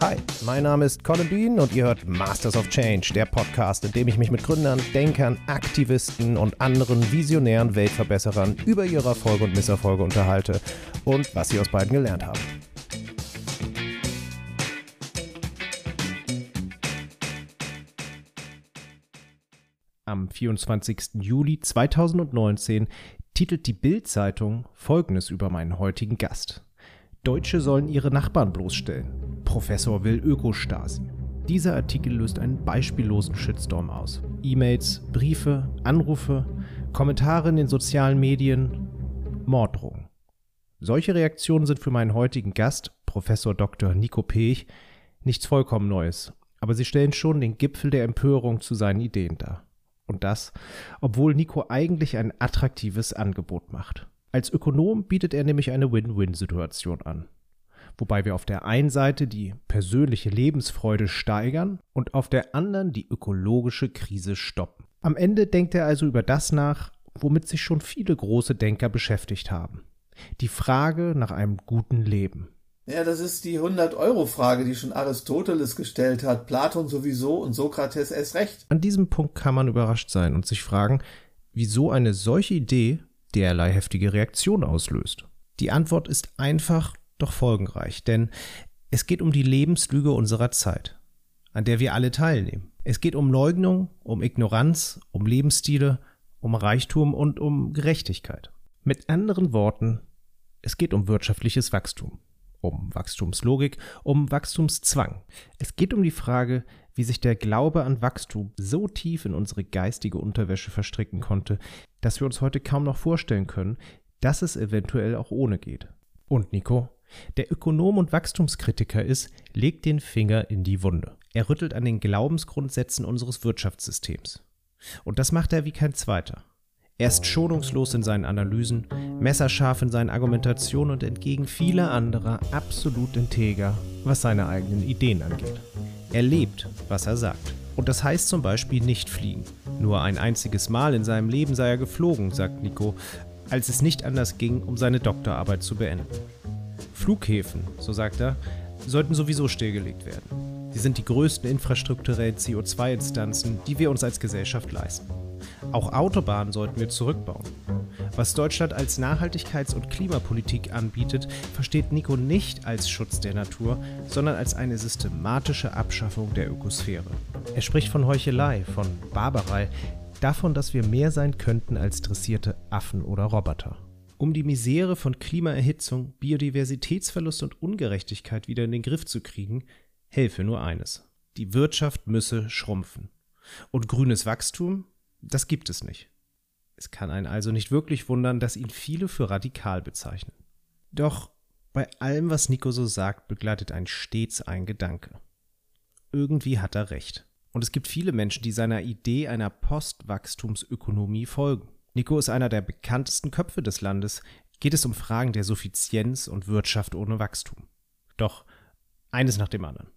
Hi, mein Name ist Colin Bean und ihr hört Masters of Change, der Podcast, in dem ich mich mit Gründern, Denkern, Aktivisten und anderen visionären Weltverbesserern über ihre Erfolge und Misserfolge unterhalte und was sie aus beiden gelernt haben. Am 24. Juli 2019 titelt die Bild-Zeitung folgendes über meinen heutigen Gast. Deutsche sollen ihre Nachbarn bloßstellen. Professor will Ökostasi. Dieser Artikel löst einen beispiellosen Shitstorm aus. E-Mails, Briefe, Anrufe, Kommentare in den sozialen Medien, Morddrohungen. Solche Reaktionen sind für meinen heutigen Gast, Professor Dr. Nico Pech, nichts vollkommen Neues, aber sie stellen schon den Gipfel der Empörung zu seinen Ideen dar. Und das, obwohl Nico eigentlich ein attraktives Angebot macht. Als Ökonom bietet er nämlich eine Win-Win-Situation an. Wobei wir auf der einen Seite die persönliche Lebensfreude steigern und auf der anderen die ökologische Krise stoppen. Am Ende denkt er also über das nach, womit sich schon viele große Denker beschäftigt haben. Die Frage nach einem guten Leben. Ja, das ist die 100-Euro-Frage, die schon Aristoteles gestellt hat, Platon sowieso und Sokrates erst recht. An diesem Punkt kann man überrascht sein und sich fragen, wieso eine solche Idee derlei heftige Reaktion auslöst. Die Antwort ist einfach, doch folgenreich, denn es geht um die Lebenslüge unserer Zeit, an der wir alle teilnehmen. Es geht um Leugnung, um Ignoranz, um Lebensstile, um Reichtum und um Gerechtigkeit. Mit anderen Worten, es geht um wirtschaftliches Wachstum, um Wachstumslogik, um Wachstumszwang. Es geht um die Frage, wie sich der Glaube an Wachstum so tief in unsere geistige Unterwäsche verstricken konnte, dass wir uns heute kaum noch vorstellen können, dass es eventuell auch ohne geht. Und Nico, der Ökonom und Wachstumskritiker ist, legt den Finger in die Wunde. Er rüttelt an den Glaubensgrundsätzen unseres Wirtschaftssystems. Und das macht er wie kein zweiter. Er ist schonungslos in seinen Analysen, messerscharf in seinen Argumentationen und entgegen vieler anderer absolut integer, was seine eigenen Ideen angeht. Er lebt, was er sagt. Und das heißt zum Beispiel nicht fliegen. Nur ein einziges Mal in seinem Leben sei er geflogen, sagt Nico, als es nicht anders ging, um seine Doktorarbeit zu beenden. Flughäfen, so sagt er, sollten sowieso stillgelegt werden. Sie sind die größten infrastrukturellen CO2-Instanzen, die wir uns als Gesellschaft leisten. Auch Autobahnen sollten wir zurückbauen. Was Deutschland als Nachhaltigkeits- und Klimapolitik anbietet, versteht Nico nicht als Schutz der Natur, sondern als eine systematische Abschaffung der Ökosphäre. Er spricht von Heuchelei, von Barbarei, davon, dass wir mehr sein könnten als dressierte Affen oder Roboter. Um die Misere von Klimaerhitzung, Biodiversitätsverlust und Ungerechtigkeit wieder in den Griff zu kriegen, helfe nur eines. Die Wirtschaft müsse schrumpfen. Und grünes Wachstum, das gibt es nicht. Es kann einen also nicht wirklich wundern, dass ihn viele für radikal bezeichnen. Doch bei allem, was Nico so sagt, begleitet ein stets ein Gedanke. Irgendwie hat er recht. Und es gibt viele Menschen, die seiner Idee einer Postwachstumsökonomie folgen. Nico ist einer der bekanntesten Köpfe des Landes, geht es um Fragen der Suffizienz und Wirtschaft ohne Wachstum. Doch eines nach dem anderen.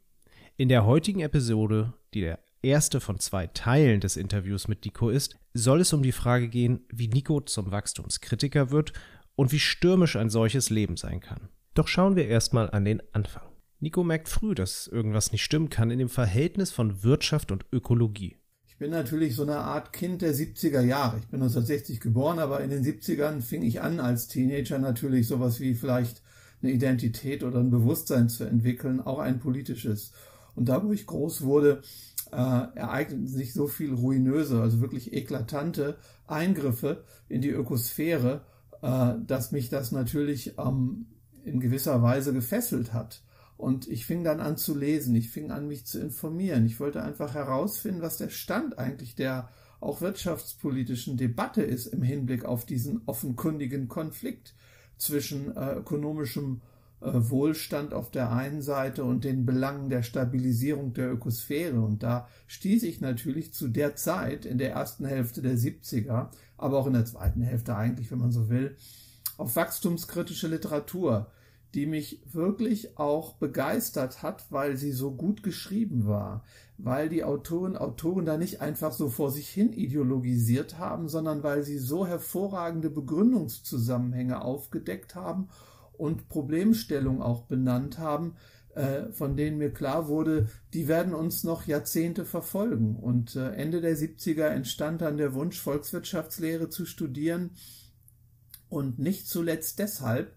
In der heutigen Episode, die der erste von zwei Teilen des Interviews mit Nico ist, soll es um die Frage gehen, wie Nico zum Wachstumskritiker wird und wie stürmisch ein solches Leben sein kann. Doch schauen wir erstmal an den Anfang. Nico merkt früh, dass irgendwas nicht stimmen kann in dem Verhältnis von Wirtschaft und Ökologie. Ich bin natürlich so eine Art Kind der 70er Jahre. Ich bin 1960 geboren, aber in den 70ern fing ich an, als Teenager natürlich sowas wie vielleicht eine Identität oder ein Bewusstsein zu entwickeln, auch ein politisches. Und da, wo ich groß wurde, äh, ereigneten sich so viel ruinöse, also wirklich eklatante Eingriffe in die Ökosphäre, äh, dass mich das natürlich ähm, in gewisser Weise gefesselt hat. Und ich fing dann an zu lesen, ich fing an, mich zu informieren. Ich wollte einfach herausfinden, was der Stand eigentlich der auch wirtschaftspolitischen Debatte ist im Hinblick auf diesen offenkundigen Konflikt zwischen äh, ökonomischem Wohlstand auf der einen Seite und den Belangen der Stabilisierung der Ökosphäre. Und da stieß ich natürlich zu der Zeit, in der ersten Hälfte der 70er, aber auch in der zweiten Hälfte eigentlich, wenn man so will, auf wachstumskritische Literatur, die mich wirklich auch begeistert hat, weil sie so gut geschrieben war, weil die Autoren Autoren da nicht einfach so vor sich hin ideologisiert haben, sondern weil sie so hervorragende Begründungszusammenhänge aufgedeckt haben und Problemstellung auch benannt haben, äh, von denen mir klar wurde, die werden uns noch Jahrzehnte verfolgen. Und äh, Ende der 70er entstand dann der Wunsch, Volkswirtschaftslehre zu studieren. Und nicht zuletzt deshalb,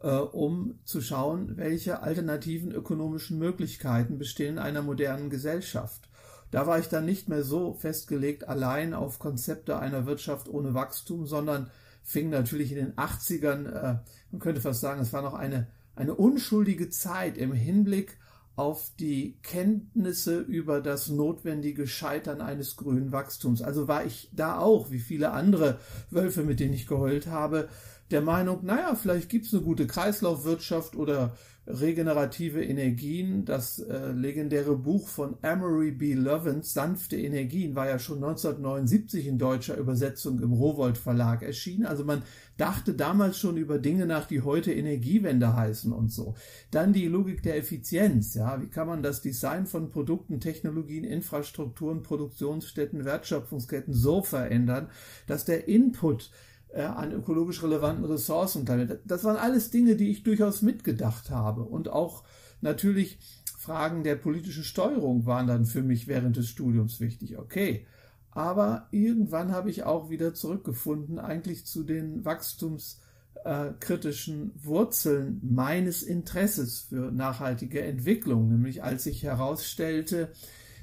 äh, um zu schauen, welche alternativen ökonomischen Möglichkeiten bestehen in einer modernen Gesellschaft. Da war ich dann nicht mehr so festgelegt allein auf Konzepte einer Wirtschaft ohne Wachstum, sondern fing natürlich in den 80ern, äh, man könnte fast sagen, es war noch eine eine unschuldige Zeit im Hinblick auf die Kenntnisse über das notwendige Scheitern eines grünen Wachstums. Also war ich da auch, wie viele andere Wölfe, mit denen ich geheult habe, der Meinung, naja, vielleicht gibt's eine gute Kreislaufwirtschaft oder regenerative Energien. Das äh, legendäre Buch von Amory B. Lovins, Sanfte Energien, war ja schon 1979 in deutscher Übersetzung im Rowold Verlag erschienen. Also man dachte damals schon über Dinge nach, die heute Energiewende heißen und so. Dann die Logik der Effizienz. Ja, wie kann man das Design von Produkten, Technologien, Infrastrukturen, Produktionsstätten, Wertschöpfungsketten so verändern, dass der Input äh, an ökologisch relevanten Ressourcen. Das waren alles Dinge, die ich durchaus mitgedacht habe. Und auch natürlich Fragen der politischen Steuerung waren dann für mich während des Studiums wichtig. Okay. Aber irgendwann habe ich auch wieder zurückgefunden, eigentlich zu den wachstumskritischen Wurzeln meines Interesses für nachhaltige Entwicklung, nämlich als sich herausstellte,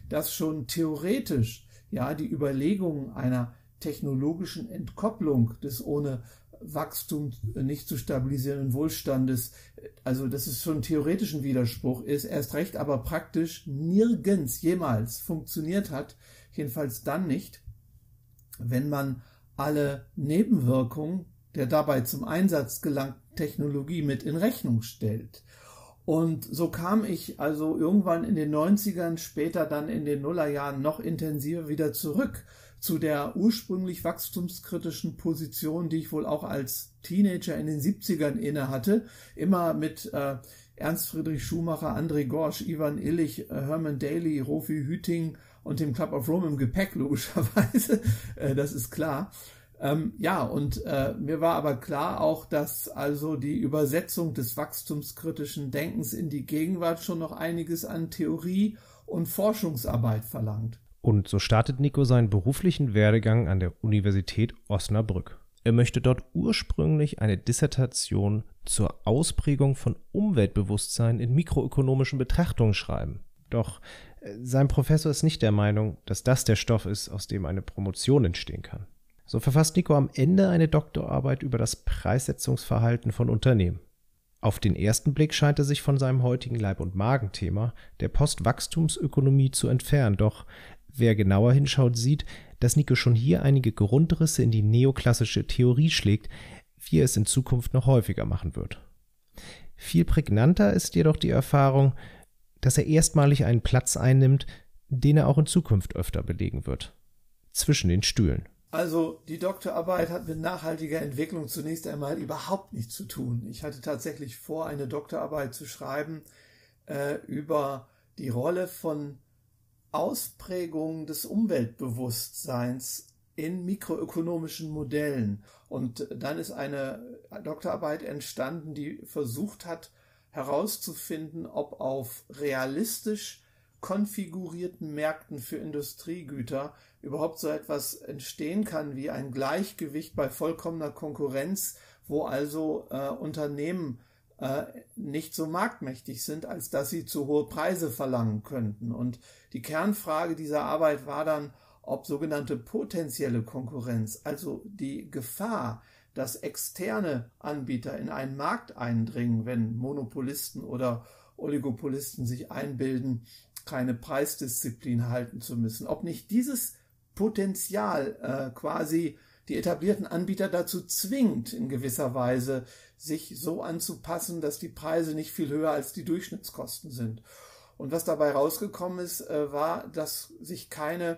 dass schon theoretisch ja die Überlegungen einer technologischen Entkopplung des ohne Wachstum nicht zu stabilisierenden Wohlstandes, also dass es schon theoretischen Widerspruch ist, erst recht aber praktisch nirgends jemals funktioniert hat, jedenfalls dann nicht, wenn man alle Nebenwirkungen der dabei zum Einsatz gelangten Technologie mit in Rechnung stellt. Und so kam ich also irgendwann in den 90ern, später dann in den Nullerjahren noch intensiver wieder zurück zu der ursprünglich wachstumskritischen Position, die ich wohl auch als Teenager in den 70ern inne hatte, immer mit äh, Ernst Friedrich Schumacher, André Gorsch, Ivan Illich, äh, Herman Daly, Rofi Hüting und dem Club of Rome im Gepäck, logischerweise, äh, das ist klar. Ähm, ja, und äh, mir war aber klar auch, dass also die Übersetzung des wachstumskritischen Denkens in die Gegenwart schon noch einiges an Theorie und Forschungsarbeit verlangt. Und so startet Nico seinen beruflichen Werdegang an der Universität Osnabrück. Er möchte dort ursprünglich eine Dissertation zur Ausprägung von Umweltbewusstsein in mikroökonomischen Betrachtungen schreiben. Doch äh, sein Professor ist nicht der Meinung, dass das der Stoff ist, aus dem eine Promotion entstehen kann. So verfasst Nico am Ende eine Doktorarbeit über das Preissetzungsverhalten von Unternehmen. Auf den ersten Blick scheint er sich von seinem heutigen Leib- und Magenthema, der Postwachstumsökonomie, zu entfernen, doch Wer genauer hinschaut, sieht, dass Nico schon hier einige Grundrisse in die neoklassische Theorie schlägt, wie er es in Zukunft noch häufiger machen wird. Viel prägnanter ist jedoch die Erfahrung, dass er erstmalig einen Platz einnimmt, den er auch in Zukunft öfter belegen wird. Zwischen den Stühlen. Also die Doktorarbeit hat mit nachhaltiger Entwicklung zunächst einmal überhaupt nichts zu tun. Ich hatte tatsächlich vor, eine Doktorarbeit zu schreiben äh, über die Rolle von Ausprägung des Umweltbewusstseins in mikroökonomischen Modellen. Und dann ist eine Doktorarbeit entstanden, die versucht hat herauszufinden, ob auf realistisch konfigurierten Märkten für Industriegüter überhaupt so etwas entstehen kann wie ein Gleichgewicht bei vollkommener Konkurrenz, wo also äh, Unternehmen nicht so marktmächtig sind, als dass sie zu hohe Preise verlangen könnten. Und die Kernfrage dieser Arbeit war dann, ob sogenannte potenzielle Konkurrenz, also die Gefahr, dass externe Anbieter in einen Markt eindringen, wenn Monopolisten oder Oligopolisten sich einbilden, keine Preisdisziplin halten zu müssen, ob nicht dieses Potenzial äh, quasi die etablierten Anbieter dazu zwingt, in gewisser Weise sich so anzupassen, dass die Preise nicht viel höher als die Durchschnittskosten sind. Und was dabei rausgekommen ist, äh, war, dass sich keine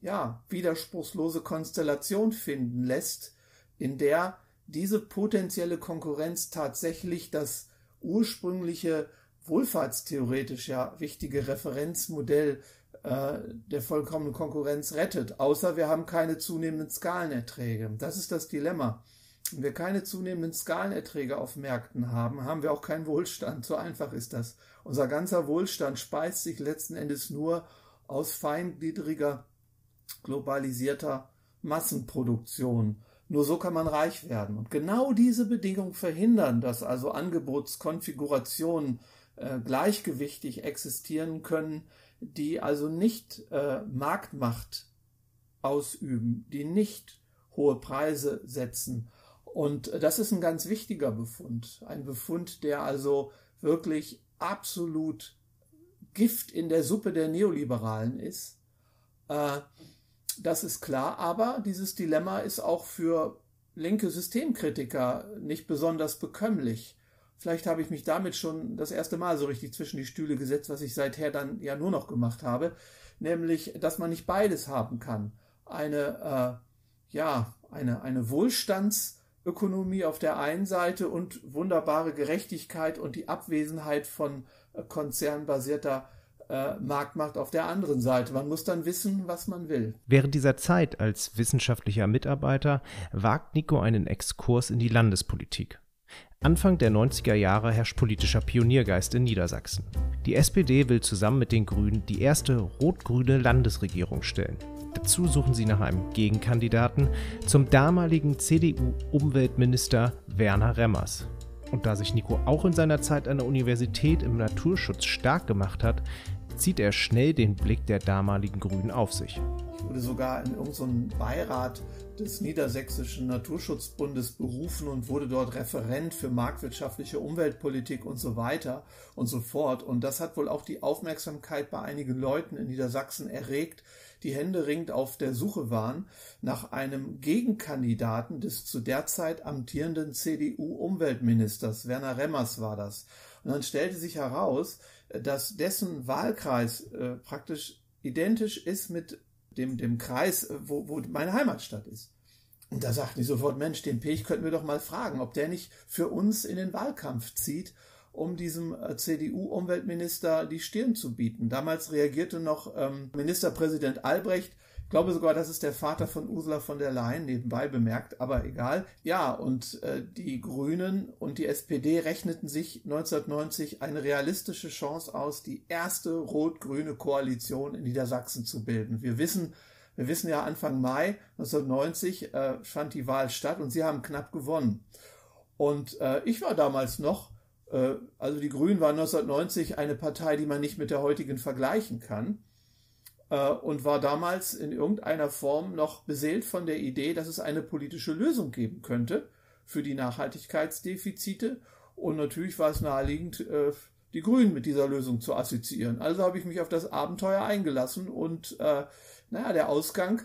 ja, widerspruchslose Konstellation finden lässt, in der diese potenzielle Konkurrenz tatsächlich das ursprüngliche wohlfahrtstheoretisch ja wichtige Referenzmodell äh, der vollkommenen Konkurrenz rettet, außer wir haben keine zunehmenden Skalenerträge. Das ist das Dilemma. Wenn wir keine zunehmenden Skalenerträge auf Märkten haben, haben wir auch keinen Wohlstand. So einfach ist das. Unser ganzer Wohlstand speist sich letzten Endes nur aus feingliedriger, globalisierter Massenproduktion. Nur so kann man reich werden. Und genau diese Bedingungen verhindern, dass also Angebotskonfigurationen äh, gleichgewichtig existieren können, die also nicht äh, Marktmacht ausüben, die nicht hohe Preise setzen. Und das ist ein ganz wichtiger Befund. Ein Befund, der also wirklich absolut Gift in der Suppe der Neoliberalen ist. Äh, das ist klar, aber dieses Dilemma ist auch für linke Systemkritiker nicht besonders bekömmlich. Vielleicht habe ich mich damit schon das erste Mal so richtig zwischen die Stühle gesetzt, was ich seither dann ja nur noch gemacht habe, nämlich, dass man nicht beides haben kann. Eine, äh, ja, eine, eine Wohlstandsökonomie auf der einen Seite und wunderbare Gerechtigkeit und die Abwesenheit von äh, konzernbasierter äh, Marktmacht auf der anderen Seite. Man muss dann wissen, was man will. Während dieser Zeit als wissenschaftlicher Mitarbeiter wagt Nico einen Exkurs in die Landespolitik. Anfang der 90er Jahre herrscht politischer Pioniergeist in Niedersachsen. Die SPD will zusammen mit den Grünen die erste rot-grüne Landesregierung stellen. Dazu suchen sie nach einem Gegenkandidaten zum damaligen CDU-Umweltminister Werner Remmers. Und da sich Nico auch in seiner Zeit an der Universität im Naturschutz stark gemacht hat, zieht er schnell den Blick der damaligen Grünen auf sich. Ich wurde sogar in irgendeinen Beirat des Niedersächsischen Naturschutzbundes berufen und wurde dort Referent für marktwirtschaftliche Umweltpolitik und so weiter und so fort. Und das hat wohl auch die Aufmerksamkeit bei einigen Leuten in Niedersachsen erregt, die händeringend auf der Suche waren nach einem Gegenkandidaten des zu der Zeit amtierenden CDU-Umweltministers. Werner Remmers war das. Und dann stellte sich heraus, dass dessen Wahlkreis äh, praktisch identisch ist mit dem, dem Kreis, äh, wo, wo meine Heimatstadt ist. Und da sagten die sofort, Mensch, den Pech könnten wir doch mal fragen, ob der nicht für uns in den Wahlkampf zieht, um diesem äh, CDU-Umweltminister die Stirn zu bieten. Damals reagierte noch ähm, Ministerpräsident Albrecht, ich glaube sogar, das ist der Vater von Ursula von der Leyen, nebenbei bemerkt, aber egal. Ja, und äh, die Grünen und die SPD rechneten sich 1990 eine realistische Chance aus, die erste rot-grüne Koalition in Niedersachsen zu bilden. Wir wissen, wir wissen ja Anfang Mai 1990 äh, fand die Wahl statt und sie haben knapp gewonnen. Und äh, ich war damals noch, äh, also die Grünen waren 1990 eine Partei, die man nicht mit der heutigen vergleichen kann. Äh, und war damals in irgendeiner Form noch beseelt von der Idee, dass es eine politische Lösung geben könnte für die Nachhaltigkeitsdefizite. Und natürlich war es naheliegend, äh, die Grünen mit dieser Lösung zu assoziieren. Also habe ich mich auf das Abenteuer eingelassen und äh, naja, der Ausgang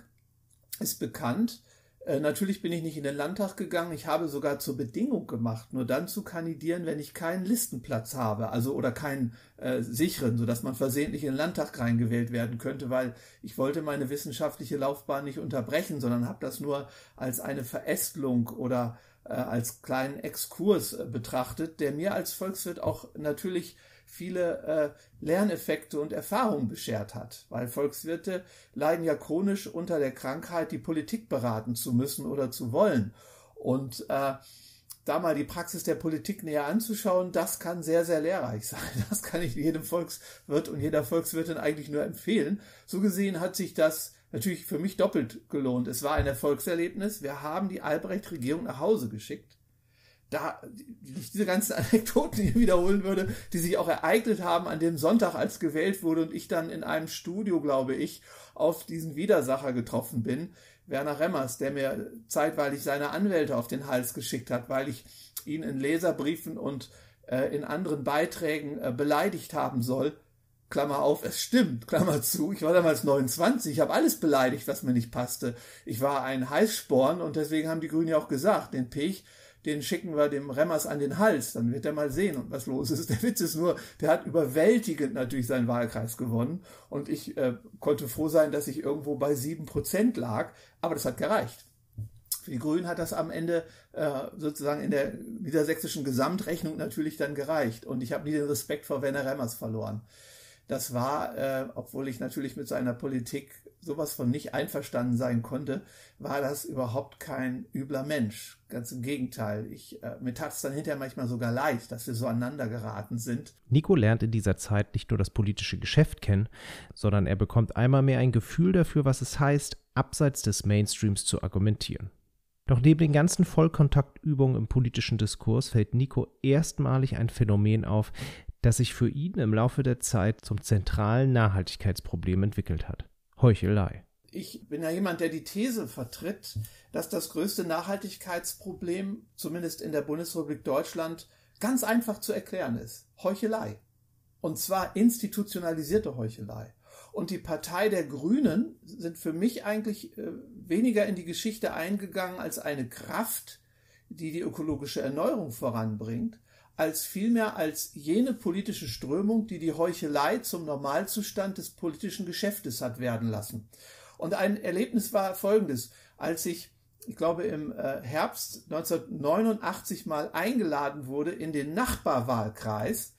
ist bekannt. Äh, natürlich bin ich nicht in den Landtag gegangen. Ich habe sogar zur Bedingung gemacht, nur dann zu kandidieren, wenn ich keinen Listenplatz habe, also oder keinen äh, sicheren, sodass man versehentlich in den Landtag reingewählt werden könnte, weil ich wollte meine wissenschaftliche Laufbahn nicht unterbrechen, sondern habe das nur als eine Verästelung oder äh, als kleinen Exkurs äh, betrachtet, der mir als Volkswirt auch natürlich viele äh, Lerneffekte und Erfahrungen beschert hat, weil Volkswirte leiden ja chronisch unter der Krankheit, die Politik beraten zu müssen oder zu wollen. Und äh, da mal die Praxis der Politik näher anzuschauen, das kann sehr, sehr lehrreich sein. Das kann ich jedem Volkswirt und jeder Volkswirtin eigentlich nur empfehlen. So gesehen hat sich das natürlich für mich doppelt gelohnt. Es war ein Erfolgserlebnis. Wir haben die Albrecht-Regierung nach Hause geschickt da diese ganzen Anekdoten hier wiederholen würde, die sich auch ereignet haben an dem Sonntag, als gewählt wurde und ich dann in einem Studio, glaube ich, auf diesen Widersacher getroffen bin, Werner Remmers, der mir zeitweilig seine Anwälte auf den Hals geschickt hat, weil ich ihn in Leserbriefen und äh, in anderen Beiträgen äh, beleidigt haben soll. Klammer auf, es stimmt, Klammer zu. Ich war damals 29, ich habe alles beleidigt, was mir nicht passte. Ich war ein Heißsporn und deswegen haben die Grünen ja auch gesagt, den Pech, den schicken wir dem Remmers an den Hals, dann wird er mal sehen, was los ist. Der Witz ist nur, der hat überwältigend natürlich seinen Wahlkreis gewonnen und ich äh, konnte froh sein, dass ich irgendwo bei sieben Prozent lag, aber das hat gereicht. Für die Grünen hat das am Ende äh, sozusagen in der niedersächsischen Gesamtrechnung natürlich dann gereicht und ich habe nie den Respekt vor Werner Remmers verloren. Das war, äh, obwohl ich natürlich mit seiner Politik sowas von nicht einverstanden sein konnte, war das überhaupt kein übler Mensch. Ganz im Gegenteil. Ich, äh, mir tat es dann hinterher manchmal sogar leid, dass wir so aneinander geraten sind. Nico lernt in dieser Zeit nicht nur das politische Geschäft kennen, sondern er bekommt einmal mehr ein Gefühl dafür, was es heißt, abseits des Mainstreams zu argumentieren. Doch neben den ganzen Vollkontaktübungen im politischen Diskurs fällt Nico erstmalig ein Phänomen auf, das sich für ihn im Laufe der Zeit zum zentralen Nachhaltigkeitsproblem entwickelt hat. Heuchelei. Ich bin ja jemand, der die These vertritt, dass das größte Nachhaltigkeitsproblem, zumindest in der Bundesrepublik Deutschland, ganz einfach zu erklären ist. Heuchelei. Und zwar institutionalisierte Heuchelei. Und die Partei der Grünen sind für mich eigentlich äh, weniger in die Geschichte eingegangen als eine Kraft, die die ökologische Erneuerung voranbringt, als vielmehr als jene politische Strömung, die die Heuchelei zum Normalzustand des politischen Geschäftes hat werden lassen. Und ein Erlebnis war folgendes, als ich, ich glaube, im äh, Herbst 1989 mal eingeladen wurde in den Nachbarwahlkreis,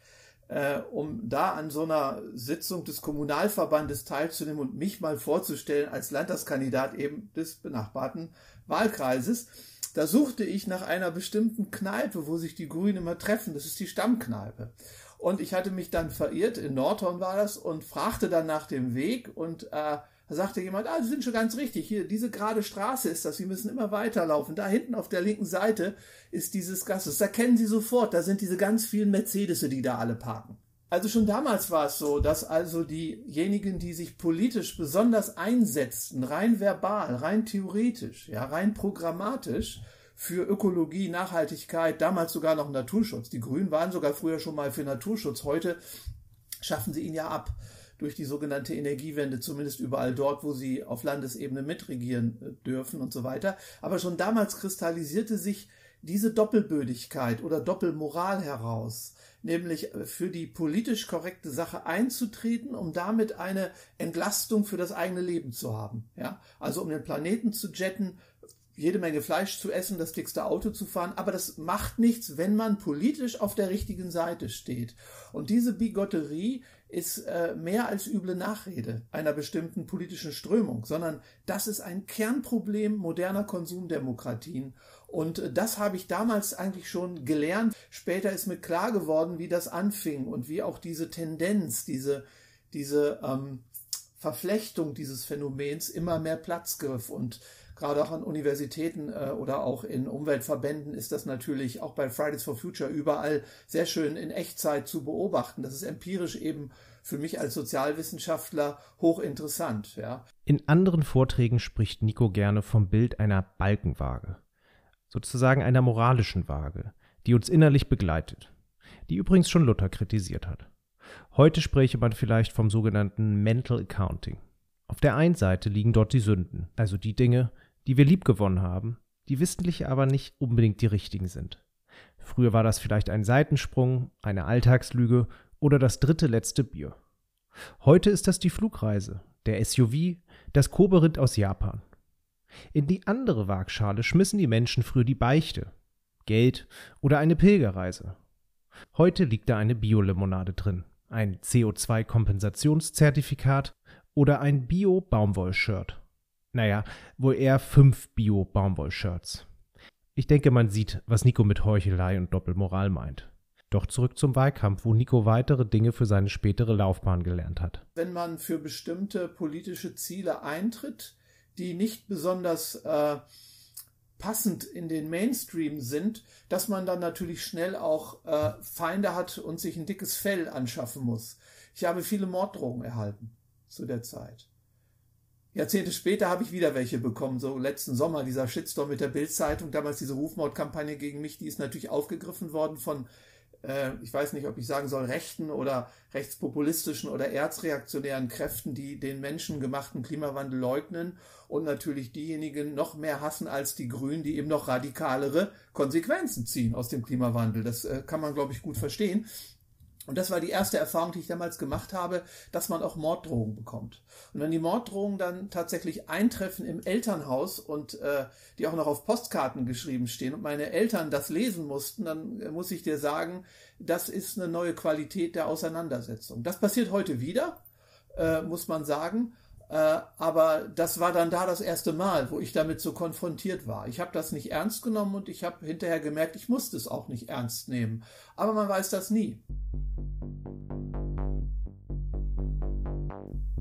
äh, um da an so einer Sitzung des Kommunalverbandes teilzunehmen und mich mal vorzustellen als Landtagskandidat eben des benachbarten Wahlkreises da suchte ich nach einer bestimmten Kneipe, wo sich die Grünen immer treffen. Das ist die Stammkneipe. Und ich hatte mich dann verirrt, in Nordhorn war das, und fragte dann nach dem Weg und äh, da sagte jemand, ah, Sie sind schon ganz richtig, hier, diese gerade Straße ist das, Sie müssen immer weiterlaufen. Da hinten auf der linken Seite ist dieses Gastes, da kennen Sie sofort, da sind diese ganz vielen Mercedes, die da alle parken. Also schon damals war es so, dass also diejenigen, die sich politisch besonders einsetzten, rein verbal, rein theoretisch, ja, rein programmatisch für Ökologie, Nachhaltigkeit, damals sogar noch Naturschutz. Die Grünen waren sogar früher schon mal für Naturschutz. Heute schaffen sie ihn ja ab durch die sogenannte Energiewende, zumindest überall dort, wo sie auf Landesebene mitregieren äh, dürfen und so weiter. Aber schon damals kristallisierte sich diese Doppelbödigkeit oder Doppelmoral heraus nämlich für die politisch korrekte Sache einzutreten, um damit eine Entlastung für das eigene Leben zu haben. Ja, also um den Planeten zu jetten, jede Menge Fleisch zu essen, das dickste Auto zu fahren, aber das macht nichts, wenn man politisch auf der richtigen Seite steht. Und diese Bigotterie ist äh, mehr als üble Nachrede einer bestimmten politischen Strömung, sondern das ist ein Kernproblem moderner Konsumdemokratien. Und äh, das habe ich damals eigentlich schon gelernt. Später ist mir klar geworden, wie das anfing und wie auch diese Tendenz, diese, diese ähm, Verflechtung dieses Phänomens immer mehr Platz griff. Und gerade auch an Universitäten äh, oder auch in Umweltverbänden ist das natürlich auch bei Fridays for Future überall sehr schön in Echtzeit zu beobachten. Das ist empirisch eben für mich als Sozialwissenschaftler hochinteressant. Ja. In anderen Vorträgen spricht Nico gerne vom Bild einer Balkenwaage, sozusagen einer moralischen Waage, die uns innerlich begleitet, die übrigens schon Luther kritisiert hat. Heute spräche man vielleicht vom sogenannten Mental Accounting. Auf der einen Seite liegen dort die Sünden, also die Dinge, die wir liebgewonnen haben, die wissentlich aber nicht unbedingt die richtigen sind. Früher war das vielleicht ein Seitensprung, eine Alltagslüge oder das dritte letzte Bier. Heute ist das die Flugreise, der SUV, das Koberind aus Japan. In die andere Waagschale schmissen die Menschen früher die Beichte, Geld oder eine Pilgerreise. Heute liegt da eine Biolimonade drin, ein CO2-Kompensationszertifikat oder ein Bio-Baumwoll-Shirt. Naja, wohl eher fünf Bio-Baumwoll-Shirts. Ich denke, man sieht, was Nico mit Heuchelei und Doppelmoral meint. Doch zurück zum Wahlkampf, wo Nico weitere Dinge für seine spätere Laufbahn gelernt hat. Wenn man für bestimmte politische Ziele eintritt, die nicht besonders äh, passend in den Mainstream sind, dass man dann natürlich schnell auch äh, Feinde hat und sich ein dickes Fell anschaffen muss. Ich habe viele Morddrohungen erhalten zu der Zeit. Jahrzehnte später habe ich wieder welche bekommen, so letzten Sommer, dieser Shitstorm mit der Bildzeitung, damals diese Rufmordkampagne gegen mich, die ist natürlich aufgegriffen worden von, äh, ich weiß nicht, ob ich sagen soll, rechten oder rechtspopulistischen oder erzreaktionären Kräften, die den menschengemachten Klimawandel leugnen und natürlich diejenigen noch mehr hassen als die Grünen, die eben noch radikalere Konsequenzen ziehen aus dem Klimawandel. Das äh, kann man, glaube ich, gut verstehen. Und das war die erste Erfahrung, die ich damals gemacht habe, dass man auch Morddrohungen bekommt. Und wenn die Morddrohungen dann tatsächlich eintreffen im Elternhaus und äh, die auch noch auf Postkarten geschrieben stehen und meine Eltern das lesen mussten, dann äh, muss ich dir sagen, das ist eine neue Qualität der Auseinandersetzung. Das passiert heute wieder, äh, muss man sagen. Äh, aber das war dann da das erste Mal, wo ich damit so konfrontiert war. Ich habe das nicht ernst genommen und ich habe hinterher gemerkt, ich musste es auch nicht ernst nehmen. Aber man weiß das nie.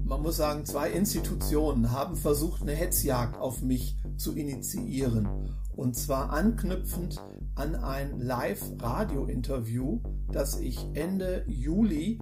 Man muss sagen, zwei Institutionen haben versucht, eine Hetzjagd auf mich zu initiieren. Und zwar anknüpfend an ein Live-Radio-Interview, das ich Ende Juli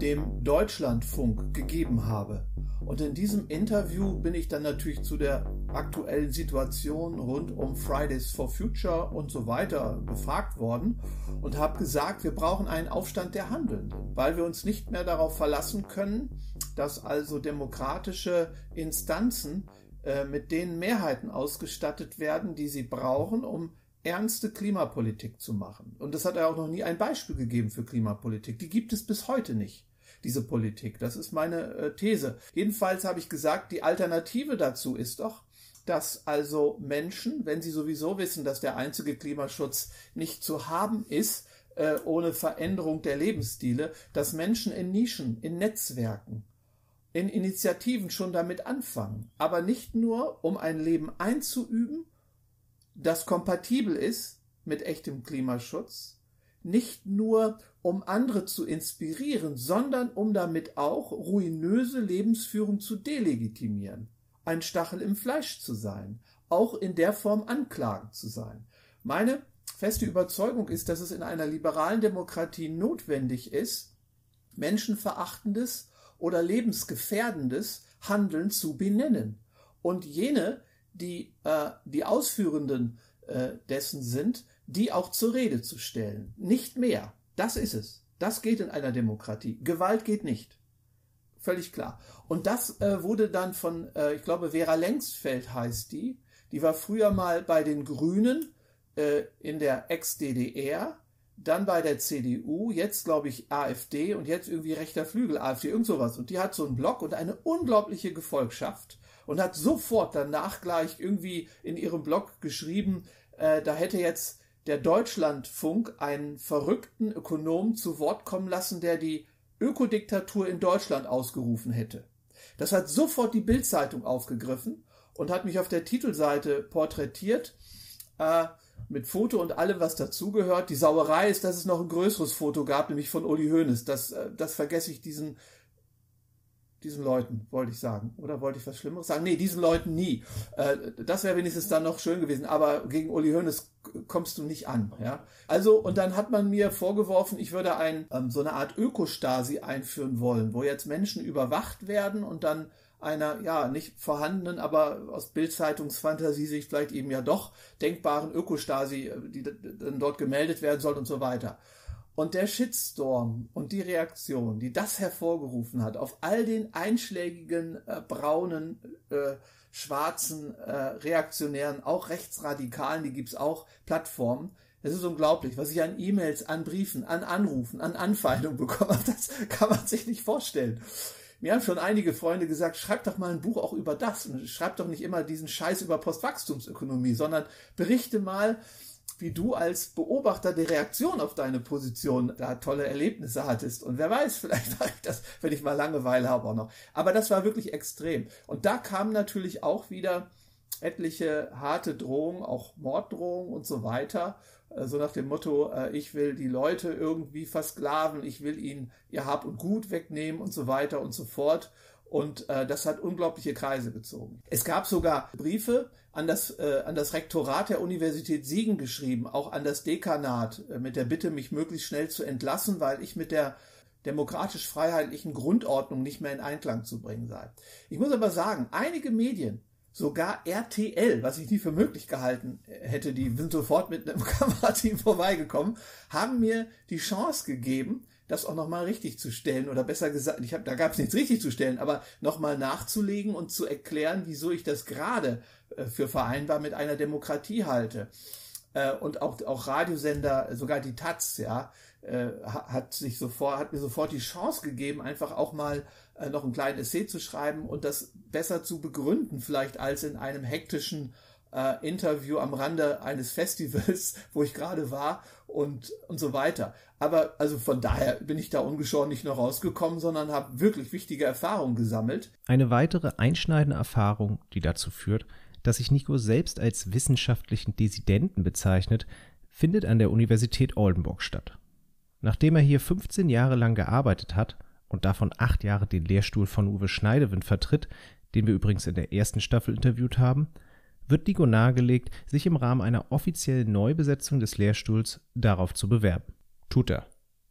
dem Deutschlandfunk gegeben habe. Und in diesem Interview bin ich dann natürlich zu der aktuellen Situation rund um Fridays for Future und so weiter befragt worden und habe gesagt, wir brauchen einen Aufstand der Handelnden, weil wir uns nicht mehr darauf verlassen können, dass also demokratische Instanzen äh, mit den Mehrheiten ausgestattet werden, die sie brauchen, um ernste Klimapolitik zu machen. Und das hat er auch noch nie ein Beispiel gegeben für Klimapolitik. Die gibt es bis heute nicht diese Politik. Das ist meine äh, These. Jedenfalls habe ich gesagt, die Alternative dazu ist doch, dass also Menschen, wenn sie sowieso wissen, dass der einzige Klimaschutz nicht zu haben ist, äh, ohne Veränderung der Lebensstile, dass Menschen in Nischen, in Netzwerken, in Initiativen schon damit anfangen, aber nicht nur, um ein Leben einzuüben, das kompatibel ist mit echtem Klimaschutz, nicht nur um andere zu inspirieren, sondern um damit auch ruinöse Lebensführung zu delegitimieren, ein Stachel im Fleisch zu sein, auch in der Form anklagend zu sein. Meine feste Überzeugung ist, dass es in einer liberalen Demokratie notwendig ist, menschenverachtendes oder lebensgefährdendes Handeln zu benennen. Und jene, die äh, die Ausführenden äh, dessen sind, die auch zur Rede zu stellen. Nicht mehr. Das ist es. Das geht in einer Demokratie. Gewalt geht nicht. Völlig klar. Und das äh, wurde dann von, äh, ich glaube, Vera Längsfeld heißt die. Die war früher mal bei den Grünen äh, in der Ex-DDR, dann bei der CDU, jetzt glaube ich AfD und jetzt irgendwie rechter Flügel AfD, irgend sowas. Und die hat so einen Blog und eine unglaubliche Gefolgschaft und hat sofort danach gleich irgendwie in ihrem Blog geschrieben, äh, da hätte jetzt der Deutschlandfunk einen verrückten Ökonom zu Wort kommen lassen, der die Ökodiktatur in Deutschland ausgerufen hätte. Das hat sofort die Bildzeitung aufgegriffen und hat mich auf der Titelseite porträtiert äh, mit Foto und allem, was dazugehört. Die Sauerei ist, dass es noch ein größeres Foto gab, nämlich von Uli Hoeneß. Das, äh, das vergesse ich diesen diesen Leuten, wollte ich sagen. Oder wollte ich was Schlimmeres sagen? Nee, diesen Leuten nie. Äh, das wäre wenigstens dann noch schön gewesen. Aber gegen Uli Hoeneß kommst du nicht an. Ja? Also, und dann hat man mir vorgeworfen, ich würde ein, ähm, so eine Art Ökostasi einführen wollen, wo jetzt Menschen überwacht werden und dann einer, ja, nicht vorhandenen, aber aus Bildzeitungsfantasie sich vielleicht eben ja doch denkbaren Ökostasi, äh, die dann dort gemeldet werden soll und so weiter. Und der Shitstorm und die Reaktion, die das hervorgerufen hat, auf all den einschlägigen, äh, braunen, äh, schwarzen, äh, reaktionären, auch rechtsradikalen, die gibt's auch, Plattformen, es ist unglaublich, was ich an E-Mails, an Briefen, an Anrufen, an Anfeindungen bekomme. Das kann man sich nicht vorstellen. Mir haben schon einige Freunde gesagt, schreib doch mal ein Buch auch über das. Und schreib doch nicht immer diesen Scheiß über Postwachstumsökonomie, sondern berichte mal, wie du als Beobachter der Reaktion auf deine Position da tolle Erlebnisse hattest. Und wer weiß, vielleicht mache ich das, wenn ich mal Langeweile habe auch noch. Aber das war wirklich extrem. Und da kamen natürlich auch wieder etliche harte Drohungen, auch Morddrohungen und so weiter. Äh, so nach dem Motto, äh, ich will die Leute irgendwie versklaven, ich will ihnen ihr Hab und Gut wegnehmen und so weiter und so fort. Und äh, das hat unglaubliche Kreise gezogen. Es gab sogar Briefe an das, äh, an das Rektorat der Universität Siegen geschrieben, auch an das Dekanat, äh, mit der Bitte, mich möglichst schnell zu entlassen, weil ich mit der demokratisch-freiheitlichen Grundordnung nicht mehr in Einklang zu bringen sei. Ich muss aber sagen, einige Medien, sogar RTL, was ich nie für möglich gehalten hätte, die sind sofort mit einem Kamerateam vorbeigekommen, haben mir die Chance gegeben, das auch nochmal richtig zu stellen oder besser gesagt, ich habe da gab es nichts richtig zu stellen, aber nochmal nachzulegen und zu erklären, wieso ich das gerade äh, für vereinbar mit einer Demokratie halte. Äh, und auch, auch Radiosender, sogar die Taz, ja, äh, hat sich sofort, hat mir sofort die Chance gegeben, einfach auch mal noch einen kleinen Essay zu schreiben und das besser zu begründen, vielleicht als in einem hektischen äh, Interview am Rande eines Festivals, wo ich gerade war und, und so weiter. Aber also von daher bin ich da ungeschoren nicht nur rausgekommen, sondern habe wirklich wichtige Erfahrungen gesammelt. Eine weitere einschneidende Erfahrung, die dazu führt, dass sich Nico selbst als wissenschaftlichen Dissidenten bezeichnet, findet an der Universität Oldenburg statt. Nachdem er hier 15 Jahre lang gearbeitet hat und davon acht Jahre den Lehrstuhl von Uwe Schneidewind vertritt, den wir übrigens in der ersten Staffel interviewt haben, wird Nico nahegelegt, sich im Rahmen einer offiziellen Neubesetzung des Lehrstuhls darauf zu bewerben. Tut er.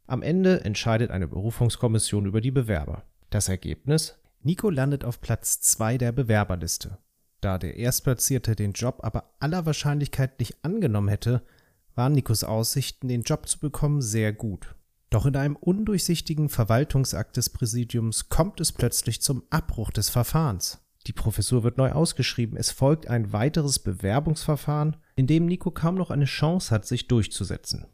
Am Ende entscheidet eine Berufungskommission über die Bewerber. Das Ergebnis? Nico landet auf Platz 2 der Bewerberliste. Da der Erstplatzierte den Job aber aller Wahrscheinlichkeit nicht angenommen hätte, waren Nikos Aussichten, den Job zu bekommen, sehr gut. Doch in einem undurchsichtigen Verwaltungsakt des Präsidiums kommt es plötzlich zum Abbruch des Verfahrens. Die Professur wird neu ausgeschrieben. Es folgt ein weiteres Bewerbungsverfahren, in dem Nico kaum noch eine Chance hat, sich durchzusetzen.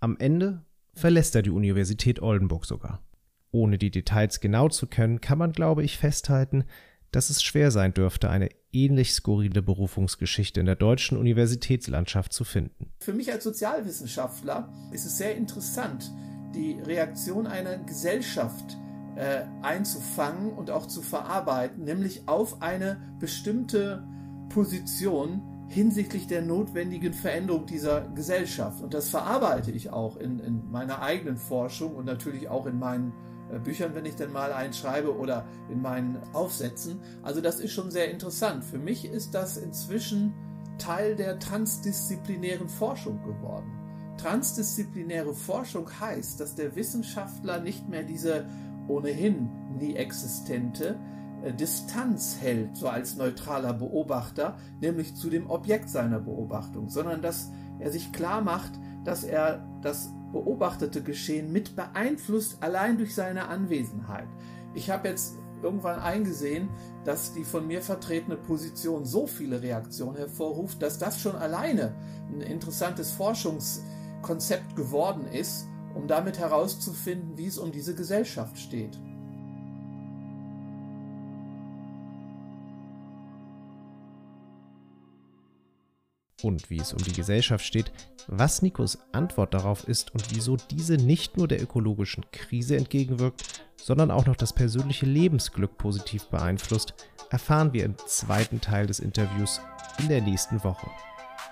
Am Ende verlässt er die Universität Oldenburg sogar. Ohne die Details genau zu kennen, kann man, glaube ich, festhalten, dass es schwer sein dürfte, eine ähnlich skurrile Berufungsgeschichte in der deutschen Universitätslandschaft zu finden. Für mich als Sozialwissenschaftler ist es sehr interessant, die Reaktion einer Gesellschaft äh, einzufangen und auch zu verarbeiten, nämlich auf eine bestimmte Position hinsichtlich der notwendigen Veränderung dieser Gesellschaft. Und das verarbeite ich auch in, in meiner eigenen Forschung und natürlich auch in meinen äh, Büchern, wenn ich denn mal einschreibe oder in meinen Aufsätzen. Also das ist schon sehr interessant. Für mich ist das inzwischen Teil der transdisziplinären Forschung geworden. Transdisziplinäre Forschung heißt, dass der Wissenschaftler nicht mehr diese ohnehin nie existente äh, Distanz hält, so als neutraler Beobachter, nämlich zu dem Objekt seiner Beobachtung, sondern dass er sich klar macht, dass er das beobachtete Geschehen mit beeinflusst, allein durch seine Anwesenheit. Ich habe jetzt irgendwann eingesehen, dass die von mir vertretene Position so viele Reaktionen hervorruft, dass das schon alleine ein interessantes Forschungskonzept geworden ist, um damit herauszufinden, wie es um diese Gesellschaft steht. und wie es um die Gesellschaft steht, was Nikos Antwort darauf ist und wieso diese nicht nur der ökologischen Krise entgegenwirkt, sondern auch noch das persönliche Lebensglück positiv beeinflusst, erfahren wir im zweiten Teil des Interviews in der nächsten Woche.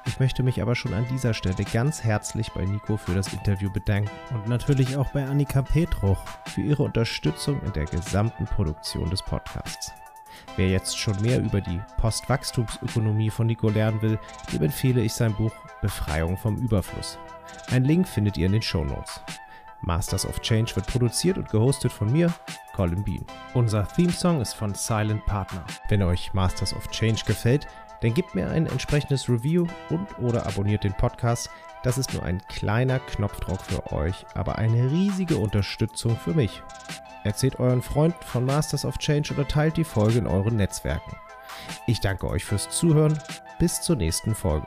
Ich möchte mich aber schon an dieser Stelle ganz herzlich bei Nico für das Interview bedanken und natürlich auch bei Annika Petruch für ihre Unterstützung in der gesamten Produktion des Podcasts. Wer jetzt schon mehr über die Postwachstumsökonomie von Nico lernen will, dem empfehle ich sein Buch Befreiung vom Überfluss. Ein Link findet ihr in den Show Notes. Masters of Change wird produziert und gehostet von mir, Colin Bean. Unser Theme-Song ist von Silent Partner. Wenn euch Masters of Change gefällt, dann gebt mir ein entsprechendes Review und oder abonniert den Podcast. Das ist nur ein kleiner Knopfdruck für euch, aber eine riesige Unterstützung für mich. Erzählt euren Freund von Masters of Change oder teilt die Folge in euren Netzwerken. Ich danke euch fürs Zuhören. Bis zur nächsten Folge.